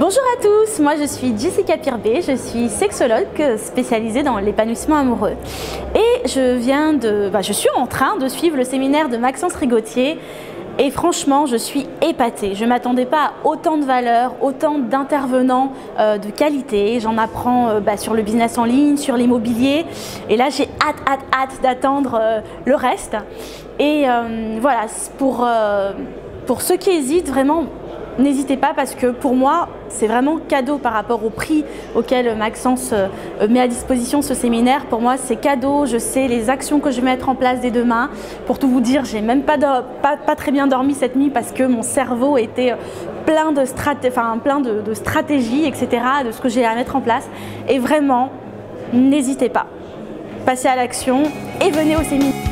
Bonjour à tous, moi je suis Jessica Pirbé, je suis sexologue spécialisée dans l'épanouissement amoureux et je viens de, bah, je suis en train de suivre le séminaire de Maxence Rigotier et franchement je suis épatée. Je ne m'attendais pas à autant de valeurs, autant d'intervenants euh, de qualité. J'en apprends euh, bah, sur le business en ligne, sur l'immobilier et là j'ai hâte, hâte, hâte d'attendre euh, le reste. Et voilà, pour, pour ceux qui hésitent vraiment n'hésitez pas parce que pour moi, c'est vraiment cadeau par rapport au prix auquel Maxence euh, met à disposition ce séminaire. Pour moi, c'est cadeau. Je sais les actions que je vais mettre en place dès demain. Pour tout vous dire, j'ai même pas, très bien dormi cette nuit parce que mon cerveau était plein de, enfin, plein de, de stratégies, etc., de ce que j'ai à mettre en place. Et vraiment, n'hésitez pas. Passez à l'action et venez au séminaire.